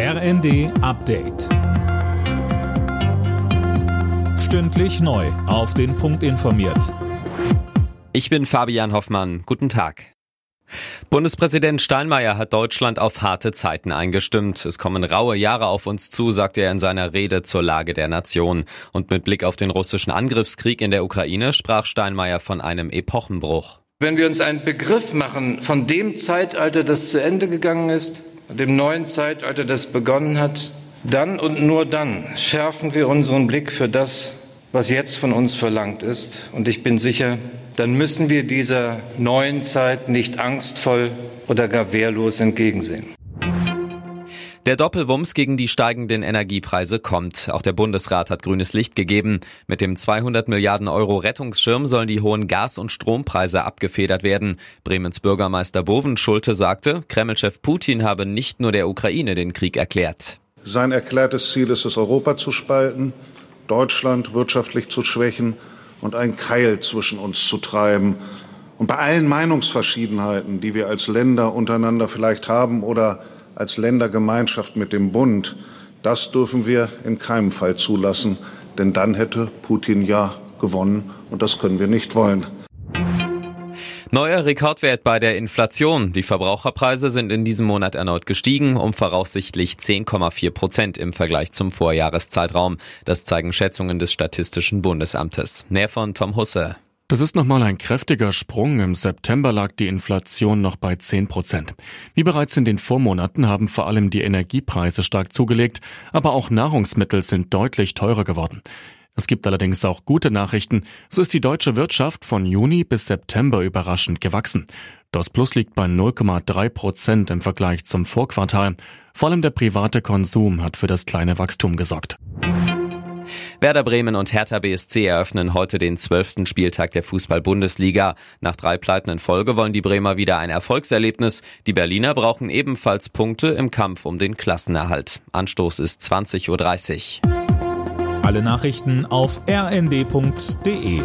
RND Update. Stündlich neu. Auf den Punkt informiert. Ich bin Fabian Hoffmann. Guten Tag. Bundespräsident Steinmeier hat Deutschland auf harte Zeiten eingestimmt. Es kommen raue Jahre auf uns zu, sagte er in seiner Rede zur Lage der Nation. Und mit Blick auf den russischen Angriffskrieg in der Ukraine sprach Steinmeier von einem Epochenbruch. Wenn wir uns einen Begriff machen von dem Zeitalter, das zu Ende gegangen ist, dem neuen Zeitalter, das begonnen hat, dann und nur dann schärfen wir unseren Blick für das, was jetzt von uns verlangt ist. Und ich bin sicher, dann müssen wir dieser neuen Zeit nicht angstvoll oder gar wehrlos entgegensehen. Der Doppelwumms gegen die steigenden Energiepreise kommt. Auch der Bundesrat hat grünes Licht gegeben. Mit dem 200 Milliarden Euro Rettungsschirm sollen die hohen Gas- und Strompreise abgefedert werden. Bremens Bürgermeister Boven Schulte sagte, Kremlchef Putin habe nicht nur der Ukraine den Krieg erklärt. Sein erklärtes Ziel ist es, Europa zu spalten, Deutschland wirtschaftlich zu schwächen und ein Keil zwischen uns zu treiben. Und bei allen Meinungsverschiedenheiten, die wir als Länder untereinander vielleicht haben oder als Ländergemeinschaft mit dem Bund, das dürfen wir in keinem Fall zulassen, denn dann hätte Putin ja gewonnen und das können wir nicht wollen. Neuer Rekordwert bei der Inflation. Die Verbraucherpreise sind in diesem Monat erneut gestiegen, um voraussichtlich 10,4 Prozent im Vergleich zum Vorjahreszeitraum. Das zeigen Schätzungen des Statistischen Bundesamtes. Mehr von Tom Husse. Das ist nochmal ein kräftiger Sprung. Im September lag die Inflation noch bei 10 Prozent. Wie bereits in den Vormonaten haben vor allem die Energiepreise stark zugelegt, aber auch Nahrungsmittel sind deutlich teurer geworden. Es gibt allerdings auch gute Nachrichten. So ist die deutsche Wirtschaft von Juni bis September überraschend gewachsen. Das Plus liegt bei 0,3 Prozent im Vergleich zum Vorquartal. Vor allem der private Konsum hat für das kleine Wachstum gesorgt. Werder Bremen und Hertha BSC eröffnen heute den zwölften Spieltag der Fußball-Bundesliga. Nach drei Pleiten in Folge wollen die Bremer wieder ein Erfolgserlebnis. Die Berliner brauchen ebenfalls Punkte im Kampf um den Klassenerhalt. Anstoß ist 20.30 Uhr. Alle Nachrichten auf rnd.de